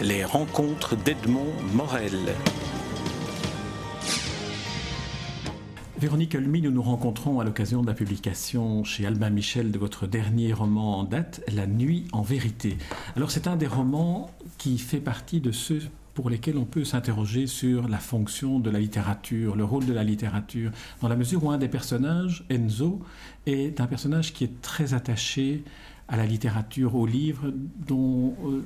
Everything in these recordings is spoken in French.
Les rencontres d'Edmond Morel. Véronique Olmy, nous nous rencontrons à l'occasion de la publication chez Albin Michel de votre dernier roman en date, La nuit en vérité. Alors c'est un des romans qui fait partie de ceux pour lesquels on peut s'interroger sur la fonction de la littérature, le rôle de la littérature, dans la mesure où un des personnages, Enzo, est un personnage qui est très attaché à la littérature, au livre, dont euh,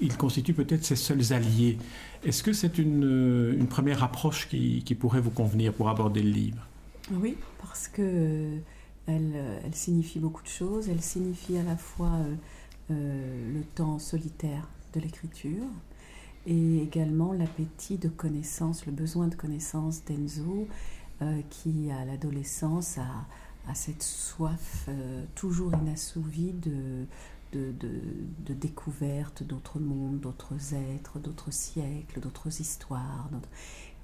il constitue peut-être ses seuls alliés. Est-ce que c'est une, euh, première approche qui, pourrait vous convenir pour aborder le livre? Oui, parce que euh, elle, signifie beaucoup de choses. Elle signifie à la fois le temps solitaire de l'écriture et également l'appétit de connaissance, le besoin de connaissance d'Enzo, qui à l'adolescence a à cette soif euh, toujours inassouvie de, de, de, découverte d'autres mondes, d'autres êtres, d'autres siècles, d'autres histoires.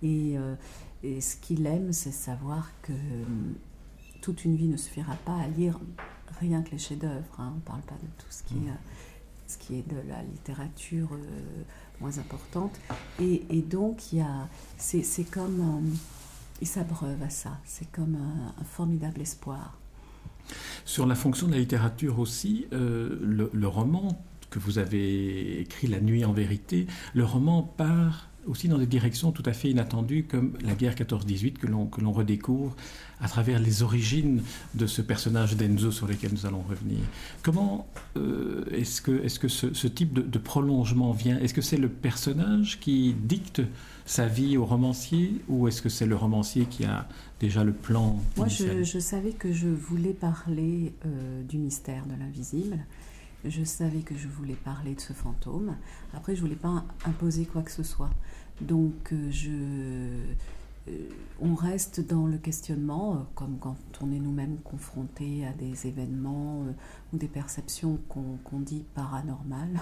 Euh, et, ce qu'il aime, c'est savoir que euh, toute une vie ne suffira pas à lire rien que les chefs-d'œuvre. Hein. On ne parle pas de tout ce qui est, ce qui est de la littérature moins importante. Et, et donc, c'est comme il s'abreuve à ça. C'est comme un, formidable espoir. Sur la fonction de la littérature aussi, euh, le, roman que vous avez écrit, La nuit en vérité, le roman part aussi dans des directions tout à fait inattendues comme la guerre 14-18 que l'on, que l'on redécouvre à travers les origines de ce personnage d'Enzo sur lequel nous allons revenir. Comment euh, est-ce que, est-ce que ce, type de, de, prolongement vient? Est-ce que c'est le personnage qui dicte sa vie au romancier ou est-ce que c'est le romancier qui a déjà le plan Moi, je, savais que je voulais parler euh, du mystère de l'invisible. Je savais que je voulais parler de ce fantôme. Après, je voulais pas imposer quoi que ce soit. Donc, euh, euh, on reste dans le questionnement, comme quand on est nous-mêmes confrontés à des événements ou des perceptions qu'on dit paranormales.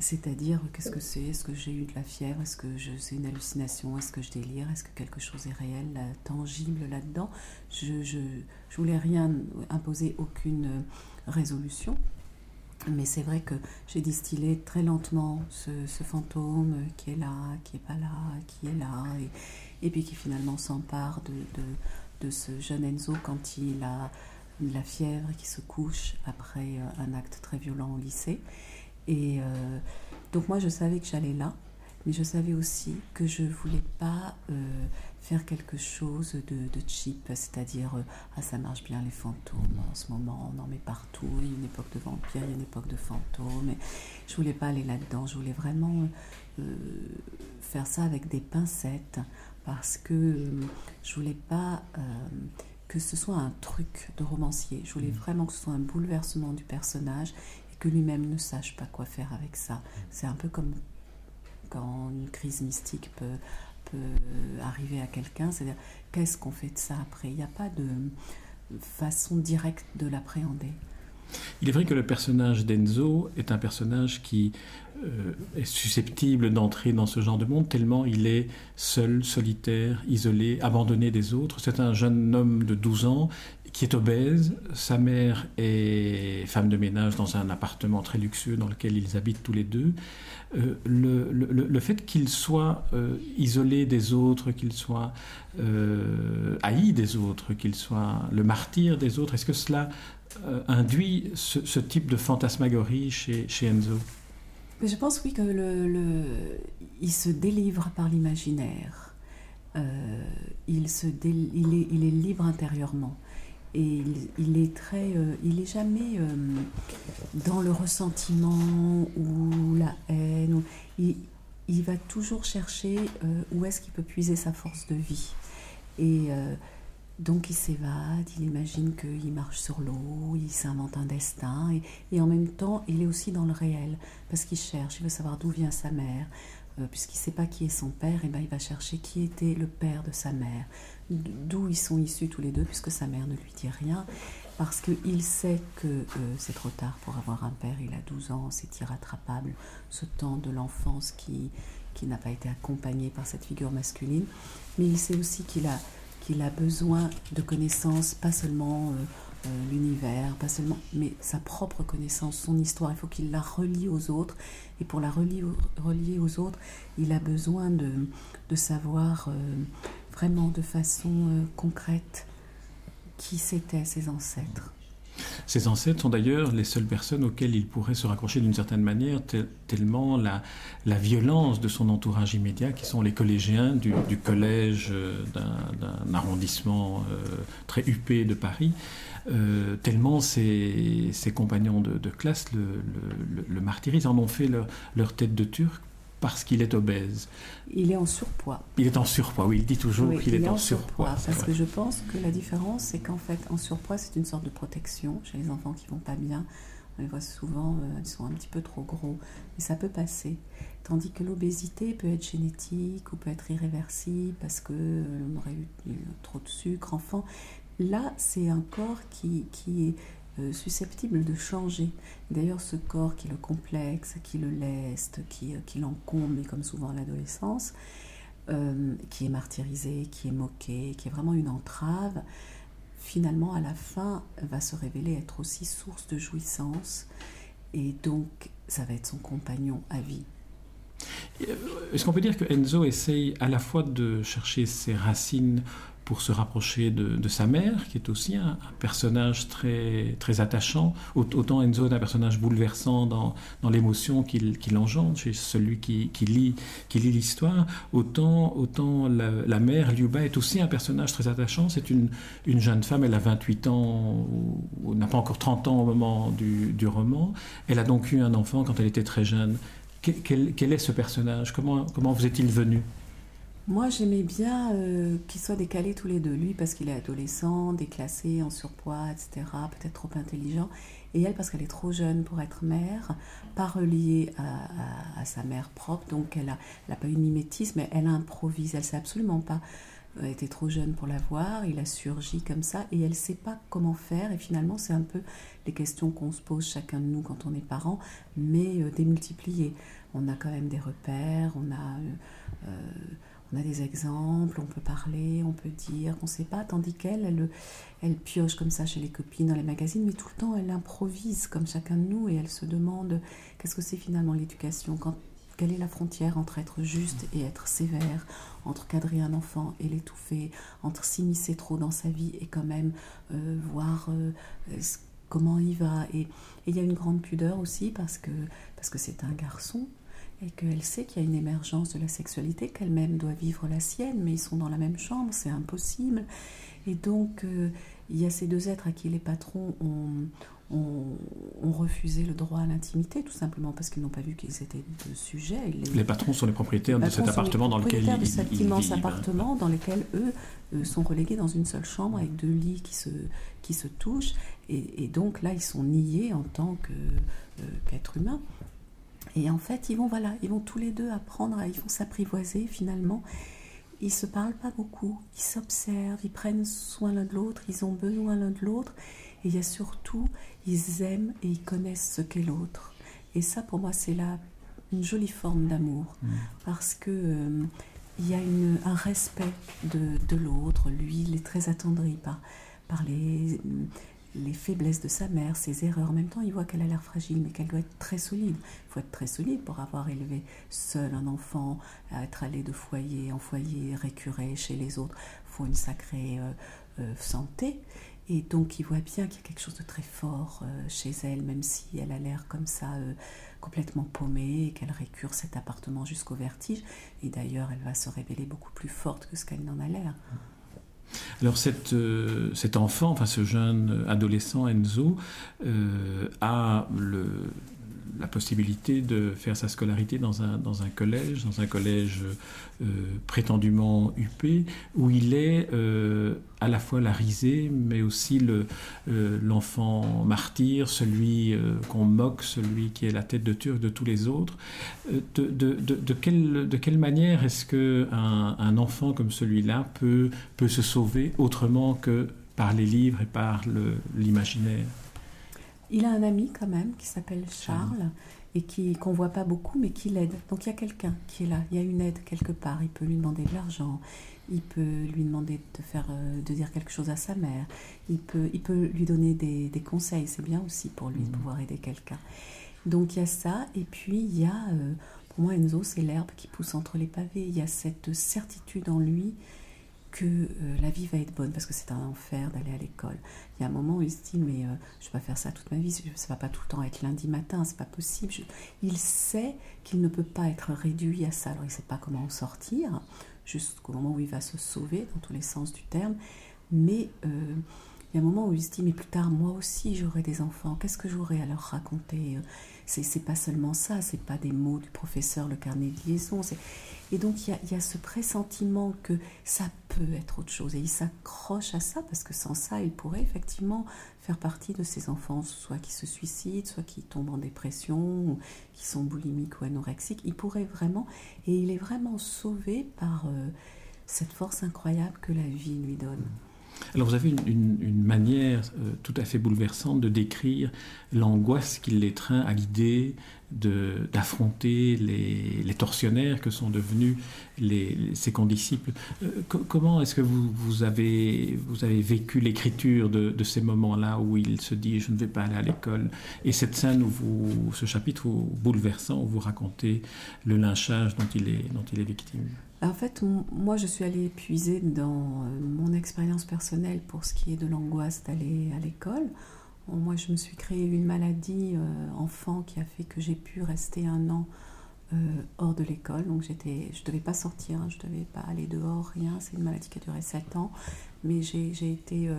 C'est-à-dire, qu'est-ce que c'est? Est-ce que j'ai eu de la fièvre? Est-ce que c'est une hallucination? Est-ce que je délire? Est-ce que quelque chose est réel, tangible là-dedans? Je je, je voulais rien imposer, aucune résolution. Mais c'est vrai que j'ai distillé très lentement ce, fantôme qui est là, qui est pas là, qui est là, et, puis qui finalement s'empare de, de, de, ce jeune Enzo quand il a la fièvre, qui se couche après euh, un acte très violent au lycée. Et euh, donc moi, je savais que j'allais là, mais je savais aussi que je voulais pas euh, faire quelque chose de, cheap, c'est-à-dire euh, ah ça marche bien les fantômes en ce moment, on en met partout, il y a une époque de vampires, il y a une époque de fantômes, et je voulais pas aller là-dedans, je voulais vraiment faire ça avec des pincettes parce que je voulais pas que ce soit un truc de romancier, je voulais mmh. vraiment que ce soit un bouleversement du personnage que lui-même ne sache pas quoi faire avec ça. C'est un peu comme quand une crise mystique peut, peut arriver à quelqu'un, c'est-à-dire qu'est-ce qu'on fait de ça après? Il n'y a pas de façon directe de l'appréhender. Il est vrai que le personnage d'Enzo est un personnage qui euh, est susceptible d'entrer dans ce genre de monde tellement il est seul, solitaire, isolé, abandonné des autres. C'est un jeune homme de 12 ans qui est obèse. Sa mère est femme de ménage dans un appartement très luxueux dans lequel ils habitent tous les deux. Euh, le, fait qu'il soit euh, isolé des autres, qu'il soit euh, haï des autres, qu'il soit le martyr des autres, est-ce que cela induit ce, type de fantasmagorie chez Enzo? Je pense oui que le, il se délivre par l'imaginaire. il, se il, est, il est libre intérieurement et il, est très, euh, il est jamais euh, dans le ressentiment ou la haine. Il, il va toujours chercher euh, où est-ce qu'il peut puiser sa force de vie. Et donc il s'évade, il imagine qu'il marche sur l'eau, il s'invente un destin, et, en même temps il est aussi dans le réel, parce qu'il cherche, il veut savoir d'où vient sa mère, puisqu'il ne sait pas qui est son père, et ben il va chercher qui était le père de sa mère. D'où ils sont issus tous les deux, puisque sa mère ne lui dit rien, parce qu'il sait que euh, c'est trop tard pour avoir un père, il a 12 ans, c'est irrattrapable, ce temps de l'enfance qui, qui n'a pas été accompagné par cette figure masculine, mais il sait aussi qu'il a, qu'il a besoin de connaissances, pas seulement l'univers, pas seulement, mais sa propre connaissance, son histoire. Il faut qu'il la relie aux autres. Et pour la relier, aux autres, il a besoin de, de savoir vraiment de façon concrète qui c'étaient ses ancêtres. Ses ancêtres sont d'ailleurs les seules personnes auxquelles il pourrait se raccrocher d'une certaine manière, tellement la, violence de son entourage immédiat, qui sont les collégiens du, collège euh, d'un arrondissement euh, très huppé de Paris, euh, tellement ses, compagnons de, classe le, le, martyrisent, en ont fait leur tête de turc parce qu'il est obèse. Il est en surpoids. Il est en surpoiit, oui, il dit toujours qu'il est, en surpoids. parce que je pense que la différence, c'est qu'en fait, en surpoids, c'est une sorte de protection chez les enfants qui vont pas bien. On les voit souvent, euh, ils sont un petit peu trop gros, mais ça peut passer. Tandis que l'obésité peut être génétique ou peut être irréversible parce que euh, on aurait eu, trop de sucre enfant. Là, c'est un corps qui, qui est euh, susceptible de changer. D'ailleurs, ce corps qui le complexe, qui le leste, qui, euh, qui l'encombre, comme souvent l'adolescence, euh, qui est martyrisé, qui est moqué, qui est vraiment une entrave, finalement, à la fin, va se révéler être aussi source de jouissance. Et donc, ça va être son compagnon à vie. Est-ce qu'on peut dire que Enzo essaye à la fois de chercher ses racines pour se rapprocher de, sa mère, qui est aussi un, personnage très, très attachant. Autant Enzo est un personnage bouleversant dans, dans l'émotion qu'il engendre chez celui qui, qui lit qui lit l'histoire, autant, autant la, mère, Liuba, est aussi un personnage très attachant. C'est une, une jeune femme, elle a 28 ans, n'a pas encore 30 ans au moment du, du roman. Elle a donc eu un enfant quand elle était très jeune. Quel, est ce personnage? Comment, comment vous est-il venu? Moi, j'aimais bien euh, qu'ils soient décalés tous les deux. Lui, parce qu'il est adolescent, déclassé, en surpoids, etc., peut-être trop intelligent. Et elle, parce qu'elle est trop jeune pour être mère, pas reliée à, sa mère propre. Donc, elle n'a pas eu de mimétisme, elle improvise. Elle ne sait absolument pas. Elle était trop jeune pour l'avoir. Il a surgi comme ça. Et elle ne sait pas comment faire. Et finalement, c'est un peu les questions qu'on se pose chacun de nous quand on est parent, mais euh, démultipliées. On a quand même des repères. On a. Euh, on a des exemples, on peut parler, on peut dire qu'on ne sait pas, tandis qu'elle, elle, elle, pioche comme ça chez les copines, dans les magazines, mais tout le temps elle improvise comme chacun de nous et elle se demande qu'est-ce que c'est finalement l'éducation, quelle est la frontière entre être juste et être sévère, entre cadrer un enfant et l'étouffer, entre s'immiscer trop dans sa vie et quand même euh, voir euh, comment il va? Et, il y a une grande pudeur aussi parce que parce que c'est un garçon et qu'elle sait qu'il y a une émergence de la sexualité, qu'elle-même doit vivre la sienne, mais ils sont dans la même chambre, c'est impossible. Et donc, euh, il y a ces deux êtres à qui les patrons ont, refusé le droit à l'intimité, tout simplement parce qu'ils n'ont pas vu qu'ils étaient de sujet. Les, patrons sont les propriétaires de cet appartement dans lequel ils, de cet immense appartement dans lequel eux, euh, sont relégués dans une seule chambre avec deux lits qui se, qui se touchent. Et, donc là, ils sont niés en tant euh, qu'êtres humains. Et en fait, ils vont, voilà, ils vont tous les deux apprendre, à, ils vont s'apprivoiser finalement. Ils se parlent pas beaucoup, ils s'observent, ils prennent soin l'un de l'autre, ils ont besoin l'un de l'autre. Et il y a surtout, ils aiment et ils connaissent ce qu'est l'autre. Et ça, pour moi, c'est là une jolie forme d'amour, mmh. parce que euh, il y a une, un respect de, de l'autre. Lui, il est très attendri par, par les les faiblesses de sa mère, ses erreurs. En même temps, il voit qu'elle a l'air fragile, mais qu'elle doit être très solide. Il faut être très solide pour avoir élevé seul un enfant, être allé de foyer en foyer, récuré chez les autres. Il faut une sacrée euh, euh, santé. Et donc, il voit bien qu'il y a quelque chose de très fort euh, chez elle, même si elle a l'air comme ça complètement paumée et qu'elle récure cet appartement jusqu'au vertige. Et d'ailleurs, elle va se révéler beaucoup plus forte que ce qu'elle n'en a l'air. Alors euh, cet enfant, enfin ce jeune adolescent Enzo, euh, a le, la possibilité de faire sa scolarité dans un, dans un collège, dans un collège euh, prétendument huppé, où il est euh, à la fois la risée, mais aussi euh, l'enfant martyr, celui qu'on moque, celui qui est la tête de turc de tous les autres. De, de, de, de quelle, de quelle manière est-ce qu'un un enfant comme celui-là peut, peut se sauver autrement que par les livres et par l'imaginaire? Il a un ami quand même qui s'appelle Charles et qui qu'on voit pas beaucoup, mais qui l'aide. Donc il y a quelqu'un qui est là, il y a une aide quelque part. Il peut lui demander de l'argent, il peut lui demander de faire, euh, de dire quelque chose à sa mère, il peut, il peut lui donner des, des conseils. C'est bien aussi pour lui de mmh. pouvoir aider quelqu'un. Donc il y a ça, et puis il y a, euh, pour moi Enzo, c'est l'herbe qui pousse entre les pavés. Il y a cette certitude en lui que euh, la vie va être bonne parce que c'est un enfer d'aller à l'école. Il y a un moment où il se dit mais euh, je vais pas faire ça toute ma vie, ça va pas tout le temps être lundi matin, c'est pas possible. Il sait qu'il ne peut pas être réduit à ça. Alors il sait pas comment en sortir jusqu'au moment où il va se sauver dans tous les sens du terme, mais euh, il y a un moment où il se dit mais plus tard moi aussi j'aurai des enfants, qu'est-ce que j'aurai à leur raconter c'est pas seulement ça, c'est pas des mots du professeur, le carnet de liaison. Et donc il y, a, ce pressentiment que ça peut être autre chose. Et il s'accroche à ça parce que sans ça, il pourrait effectivement faire partie de ces enfants, soit qui se suicident, soit qui tombent en dépression, qui sont boulimiques ou anorexiques. Il pourrait vraiment, et il est vraiment sauvé par euh, cette force incroyable que la vie lui donne. Alors vous avez une, manière euh, tout à fait bouleversante de décrire l'angoisse qui l'étreint à l'idée d'affronter les, les, tortionnaires que sont devenus ses condisciples. Euh, comment est-ce que vous, avez, vécu l'écriture de, ces moments-là où il se dit je ne vais pas aller à l'école? Et cette scène, où ce chapitre bouleversant où vous racontez le lynchage dont il est, victime en fait, moi, je suis allée puiser dans euh, mon expérience personnelle pour ce qui est de l'angoisse d'aller à l'école. Moi, je me suis créé une maladie euh, enfant qui a fait que j'ai pu rester un an euh, hors de l'école. Donc, je ne devais pas sortir, hein, je ne devais pas aller dehors, rien. C'est une maladie qui a duré 7 ans. Mais j'ai, été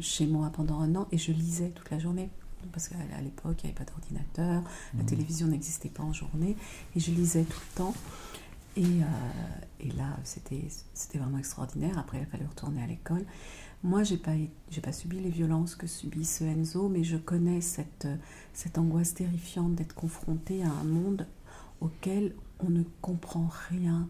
chez moi pendant un an et je lisais toute la journée parce qu'à l'époque, il n'y avait pas d'ordinateur, la mmh. télévision n'existait pas en journée, et je lisais tout le temps. Et, euh, et là, c'était vraiment extraordinaire. Après, il a fallu retourner à l'école. Moi, je n'ai pas, pas subi les violences que subit ce Enzo, mais je connais cette, cette angoisse terrifiante d'être confronté à un monde auquel on ne comprend rien,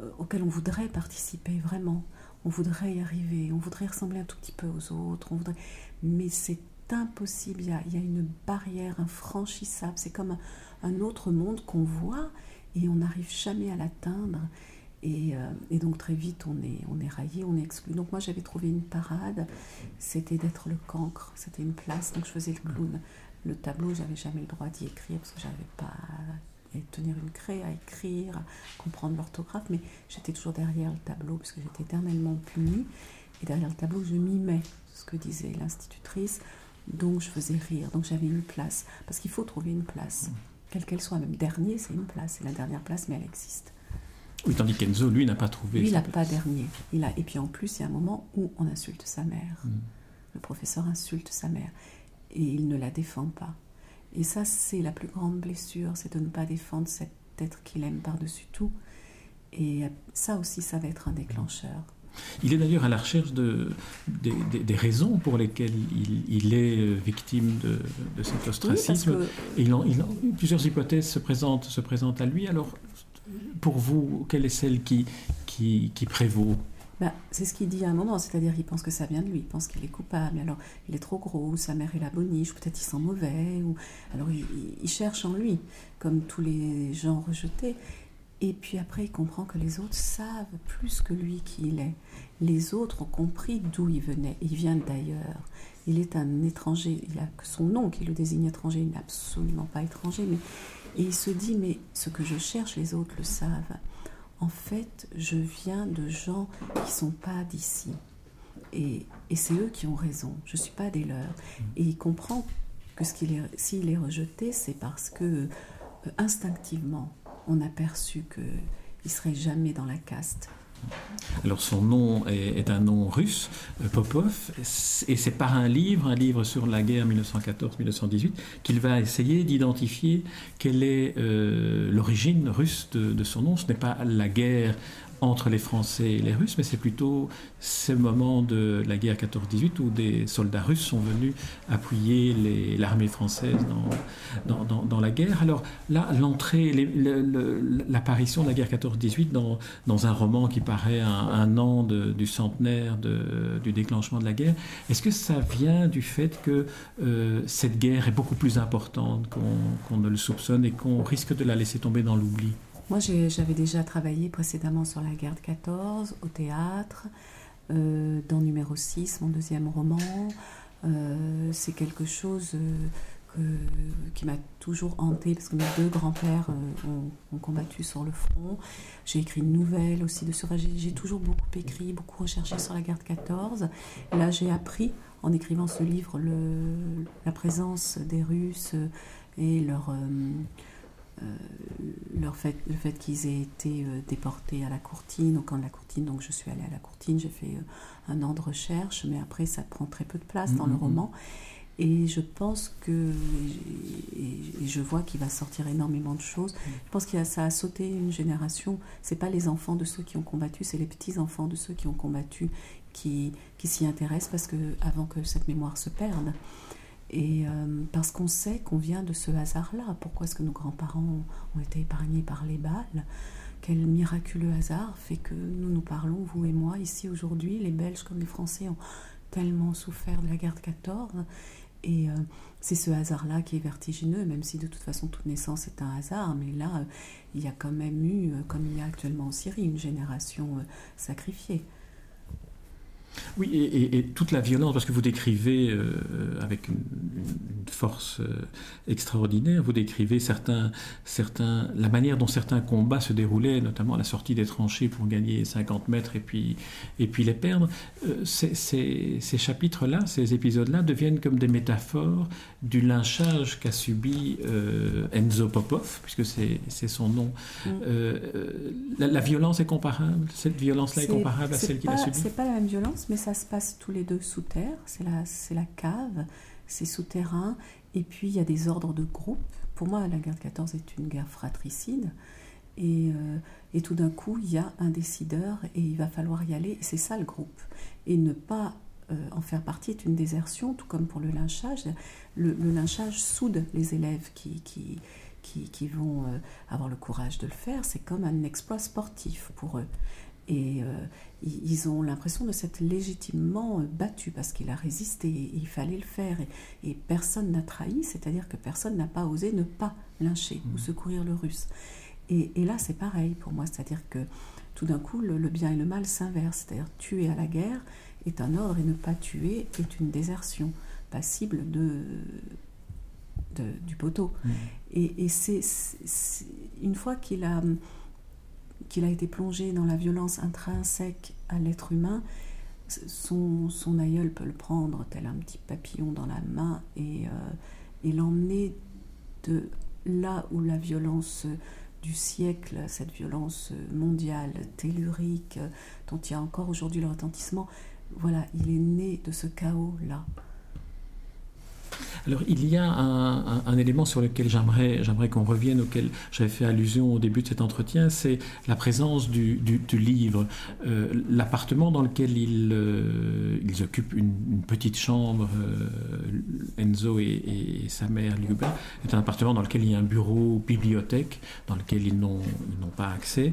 euh, auquel on voudrait participer vraiment. On voudrait y arriver, on voudrait ressembler un tout petit peu aux autres, on voudrait... mais c'est impossible, il y, a, une barrière infranchissable, c'est comme un, autre monde qu'on voit et on n'arrive jamais à l'atteindre. Et, euh, donc très vite on est, on est raillé, on est exclu. Donc moi j'avais trouvé une parade, c'était d'être le cancre, c'était une place, donc je faisais le clown. Le tableau, j'avais jamais le droit d'y écrire parce que j'avais pas à tenir une craie, à écrire, à comprendre l'orthographe, mais j'étais toujours derrière le tableau parce que j'étais éternellement punie. Et derrière le tableau, je mimais ce que disait l'institutrice donc je faisais rire, donc j'avais une place. Parce qu'il faut trouver une place, quelle qu'elle soit. Même dernier, c'est une place, c'est la dernière place, mais elle existe. Oui, tandis qu'Enzo, lui, n'a pas trouvé. Lui, il n'a pas dernier. Il a... Et puis en plus, il y a un moment où on insulte sa mère. Mm. Le professeur insulte sa mère. Et il ne la défend pas. Et ça, c'est la plus grande blessure, c'est de ne pas défendre cet être qu'il aime par-dessus tout. Et ça aussi, ça va être un déclencheur. Il est d'ailleurs à la recherche de, des, raisons pour lesquelles il, est euh, victime de, cet ostracisme. Et il plusieurs hypothèses se présentent, se présentent à lui. Alors, pour vous, quelle est celle qui, qui, prévaut? Bah, c'est ce qu'il dit à un moment, c'est-à-dire qu'il pense que ça vient de lui, il pense qu'il est coupable, alors il est trop gros, ou sa mère est la boniche, peut-être il sent mauvais, ou alors il, cherche en lui, comme tous les gens rejetés, et puis après, il comprend que les autres savent plus que lui qui il est. Les autres ont compris d'où il venait. Il vient d'ailleurs. Il est un étranger. Il a que son nom qui le désigne étranger. Il n'est absolument pas étranger. Mais... Et il se dit, mais ce que je cherche, les autres le savent. En fait, je viens de gens qui sont pas d'ici. Et, et c'est eux qui ont raison. Je ne suis pas des leurs. Et il comprend que s'il est, est rejeté, c'est parce que euh, instinctivement, on a perçu qu'il ne serait jamais dans la caste. Alors son nom est, un nom russe, euh, Popov, et c'est par un livre, un livre sur la guerre 1914-1918, qu'il va essayer d'identifier quelle est euh, l'origine russe de, son nom. Ce n'est pas la guerre entre les Français et les Russes, mais c'est plutôt ce moment de la guerre 14-18 où des soldats russes sont venus appuyer l'armée française dans, la guerre. Alors là, l'entrée, l'apparition de la guerre 14-18 dans, un roman qui paraît un, an du centenaire du déclenchement de la guerre, est-ce que ça vient du fait que euh, cette guerre est beaucoup plus importante qu'on ne le soupçonne et qu'on risque de la laisser tomber dans l'oubli? Moi, j'avais déjà travaillé précédemment sur la guerre de 14 au théâtre, euh, dans Numéro 6, mon deuxième roman. Euh, c'est quelque chose euh, qui m'a toujours hanté parce que mes deux grands-pères ont, combattu sur le front. J'ai écrit une nouvelle aussi de sur. J'ai toujours beaucoup écrit, beaucoup recherché sur la guerre de 14. là, j'ai appris en écrivant ce livre la présence des Russes et leur leur fait, le fait qu'ils aient été euh, déportés à la Courtine, au camp de la Courtine, donc je suis allée à la Courtine, j'ai fait euh, un an de recherche, mais après ça prend très peu de place dans le mm-hmm. roman. Et je pense que, et, je vois qu'il va sortir énormément de choses. Je pense que ça a sauté une génération. C'est pas les enfants de ceux qui ont combattu, c'est les petits enfants de ceux qui ont combattu qui, qui s'y intéressent parce que avant que cette mémoire se perde. Et euh, parce qu'on sait qu'on vient de ce hasard-là. Pourquoi est-ce que nos grands-parents ont été épargnés par les balles? Quel miraculeux hasard fait que nous nous parlons, vous et moi, ici aujourd'hui? Les Belges comme les Français ont tellement souffert de la guerre de 14. Et euh, c'est ce hasard-là qui est vertigineux, même si de toute façon toute naissance est un hasard. Mais là, il y a quand même eu, euh, comme il y a actuellement en Syrie, une génération sacrifiée. Oui, et, toute la violence, parce que vous décrivez euh, avec une, force euh, extraordinaire, vous décrivez certains, certains, la manière dont certains combats se déroulaient, notamment la sortie des tranchées pour gagner 50 mètres et puis, et puis les perdre. Euh, ces, ces chapitres-là, ces épisodes-là deviennent comme des métaphores du lynchage qu'a subi Enzo Popov, puisque c'est son nom. Mm. La, violence est comparable? Cette violence-là est, comparable à celle qu'il a subie? C'est pas la même violence mais ça se passe tous les deux sous terre. C'est la, la cave, c'est souterrain. Et puis il y a des ordres de groupe. Pour moi, la guerre de 14 est une guerre fratricide. Et, euh, et tout d'un coup, il y a un décideur et il va falloir y aller. c'est ça le groupe. Et ne pas euh, en faire partie est une désertion, tout comme pour le lynchage. Le, lynchage soude les élèves qui, qui, qui, vont euh, avoir le courage de le faire. C'est comme un exploit sportif pour eux. Et euh, ils ont l'impression de s'être légitimement euh, battus parce qu'il a résisté et il fallait le faire. Et, personne n'a trahi, c'est-à-dire que personne n'a pas osé ne pas lyncher ou mmh. secourir le russe. Et, là, c'est pareil pour moi, c'est-à-dire que tout d'un coup, le, bien et le mal s'inversent. C'est-à-dire tuer à la guerre est un ordre et ne pas tuer est une désertion passible de, du poteau. Mmh. Et, et c'est une fois qu'il a qu'il a été plongé dans la violence intrinsèque à l'être humain, son, aïeul peut le prendre tel un petit papillon dans la main et, euh, l'emmener de là où la violence du siècle, cette violence mondiale, tellurique, dont il y a encore aujourd'hui le retentissement, voilà, il est né de ce chaos-là. Alors il y a un, élément sur lequel j'aimerais, j'aimerais qu'on revienne, auquel j'avais fait allusion au début de cet entretien, c'est la présence du, livre. Euh, l'appartement dans lequel ils, euh, ils occupent une, petite chambre, euh, Enzo et, sa mère Liuba, est un appartement dans lequel il y a un bureau bibliothèque, dans lequel ils n'ont pas accès.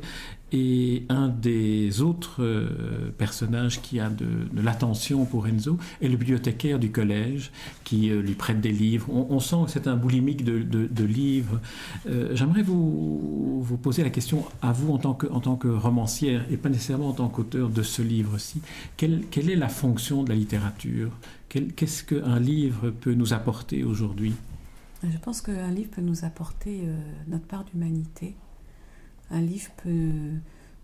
Et un des autres euh, personnages qui a de, l'attention pour Enzo est le bibliothécaire du collège qui euh, lui prête des livres. On, sent que c'est un boulimique de, livres. Euh, j'aimerais vous, poser la question à vous en tant que, romancière et pas nécessairement en tant qu'auteur de ce livre-ci. Quelle, est la fonction de la littérature? Qu'est-ce qu'un livre peut nous apporter aujourd'hui? Je pense qu'un livre peut nous apporter notre part d'humanité un livre peut euh,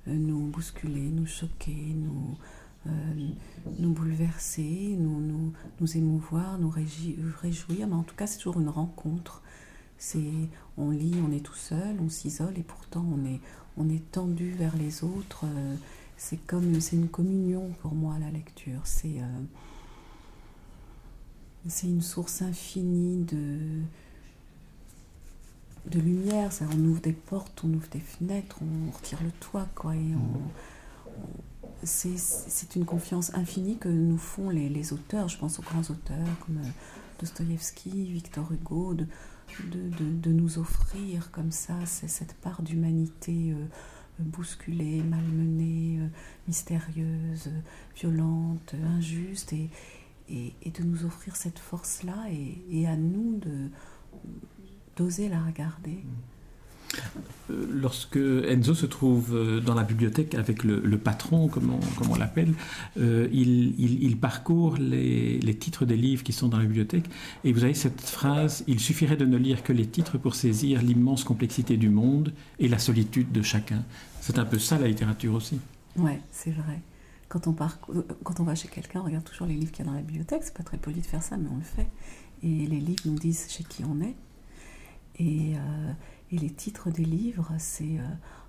nous bousculer, nous choquer, nous, euh, nous bouleverser, nous, nous, nous émouvoir, nous réjouir, mais en tout cas c'est toujours une rencontre. C'est, on lit, on est tout seul, on s'isole et pourtant on est, on est tendu vers les autres. Euh, c'est comme, c'est une communion pour moi la lecture. C'est, c'est une source infinie de, de lumière. Ça, on ouvre des portes, on ouvre des fenêtres, on retire le toit, quoi, et on, c'est une confiance infinie que nous font les, auteurs. Je pense aux grands auteurs comme euh, Dostoïevski, Victor Hugo, de, de, nous offrir comme ça cette part d'humanité euh, bousculée, malmenée, mystérieuse, violente, injuste, et, et, de nous offrir cette force-là et, à nous d'oser la regarder. Euh, lorsque Enzo se trouve euh, dans la bibliothèque avec le, patron, comme on, l'appelle, euh, il, parcourt les, titres des livres qui sont dans la bibliothèque. Et vous avez cette phrase Il suffirait de ne lire que les titres pour saisir l'immense complexité du monde et la solitude de chacun. C'est un peu ça la littérature aussi. Oui, c'est vrai. Quand on, quand on va chez quelqu'un, on regarde toujours les livres qu'il y a dans la bibliothèque. C'est pas très poli de faire ça, mais on le fait. Et les livres nous disent chez qui on est. Et, euh, et les titres des livres, c'est. Euh,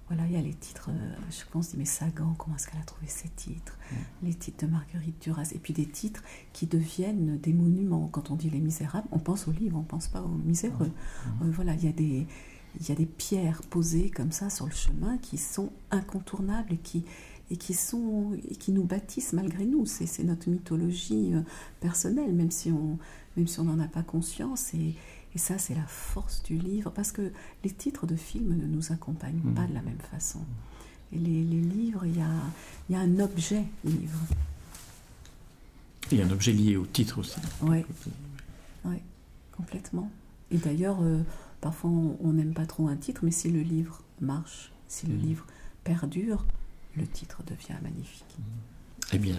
voilà, il y a les titres, euh, je pense, mais Sagan, comment est-ce qu'elle a trouvé ces titres? Mm. Les titres de Marguerite Duras. Et puis des titres qui deviennent des monuments. Quand on dit Les Misérables, on pense aux livres, on ne pense pas aux miséreux. Mm. voilà, il y a des il y a des pierres posées comme ça sur le chemin qui sont incontournables et qui, et qui, sont, et qui nous bâtissent malgré nous. C'est notre mythologie personnelle, même si on même si on n'en a pas conscience. Et, et ça, c'est la force du livre, parce que les titres de films ne nous accompagnent pas de la même façon. Et les, les livres, il y a, y a, un objet livre. Il y a un objet lié au titre aussi. Oui, ouais, complètement. Et d'ailleurs, euh, parfois on n'aime pas trop un titre, mais si le livre marche, si le mmh. livre perdure, le titre devient magnifique. Eh bien,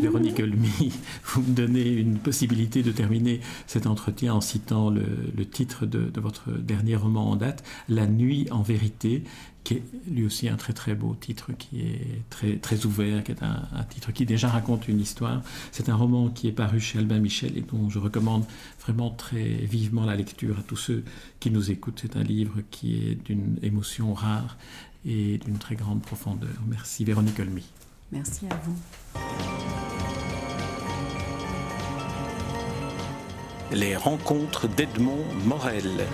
Véronique Olmy, vous me donnez une possibilité de terminer cet entretien en citant le, titre de, votre dernier roman en date, La nuit en vérité, qui est lui aussi un très très beau titre, qui est très, très ouvert, qui est un, titre qui déjà raconte une histoire. C'est un roman qui est paru chez Albin Michel et dont je recommande vraiment très vivement la lecture à tous ceux qui nous écoutent. C'est un livre qui est d'une émotion rare et d'une très grande profondeur. Merci Véronique Olmy. Merci à vous. Les rencontres d'Edmond Morel.